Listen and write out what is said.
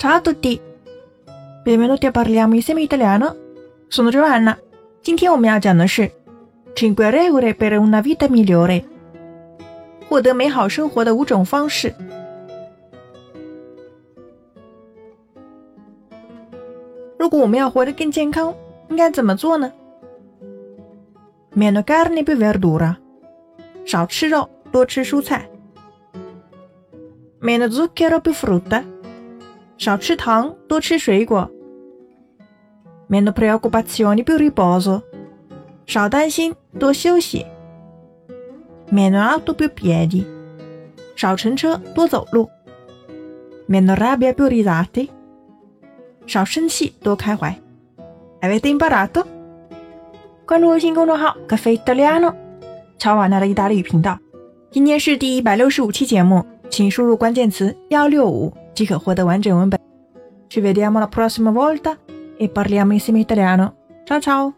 Ciao a tutti! Benvenuti a Parliamo insieme italiano. Sono Giovanna. 今天我们要讲的是 Cinque regole per una vita migliore，获得美好生活的五种方式。如果我们要活得更健康，应该怎么做呢？Meno carne più verdura，少吃肉，多吃蔬菜。Meno zucchero più frutta， 少吃糖，多吃水果。Meno preoccupazioni più riposo，少担心，多休息。Meno auto più piedi，少乘车，多走路。Meno rabbia più risate，少生气，多开怀。Avete imparato？关注微信公众号“咖啡 Italiano”，乔瓦纳的意大利语频道。今天是第一百六十五期节目。请输入关键词幺六五即可获得完整文本。Ci vediamo la prossima volta e parliamo insieme italiano. Ciao ciao!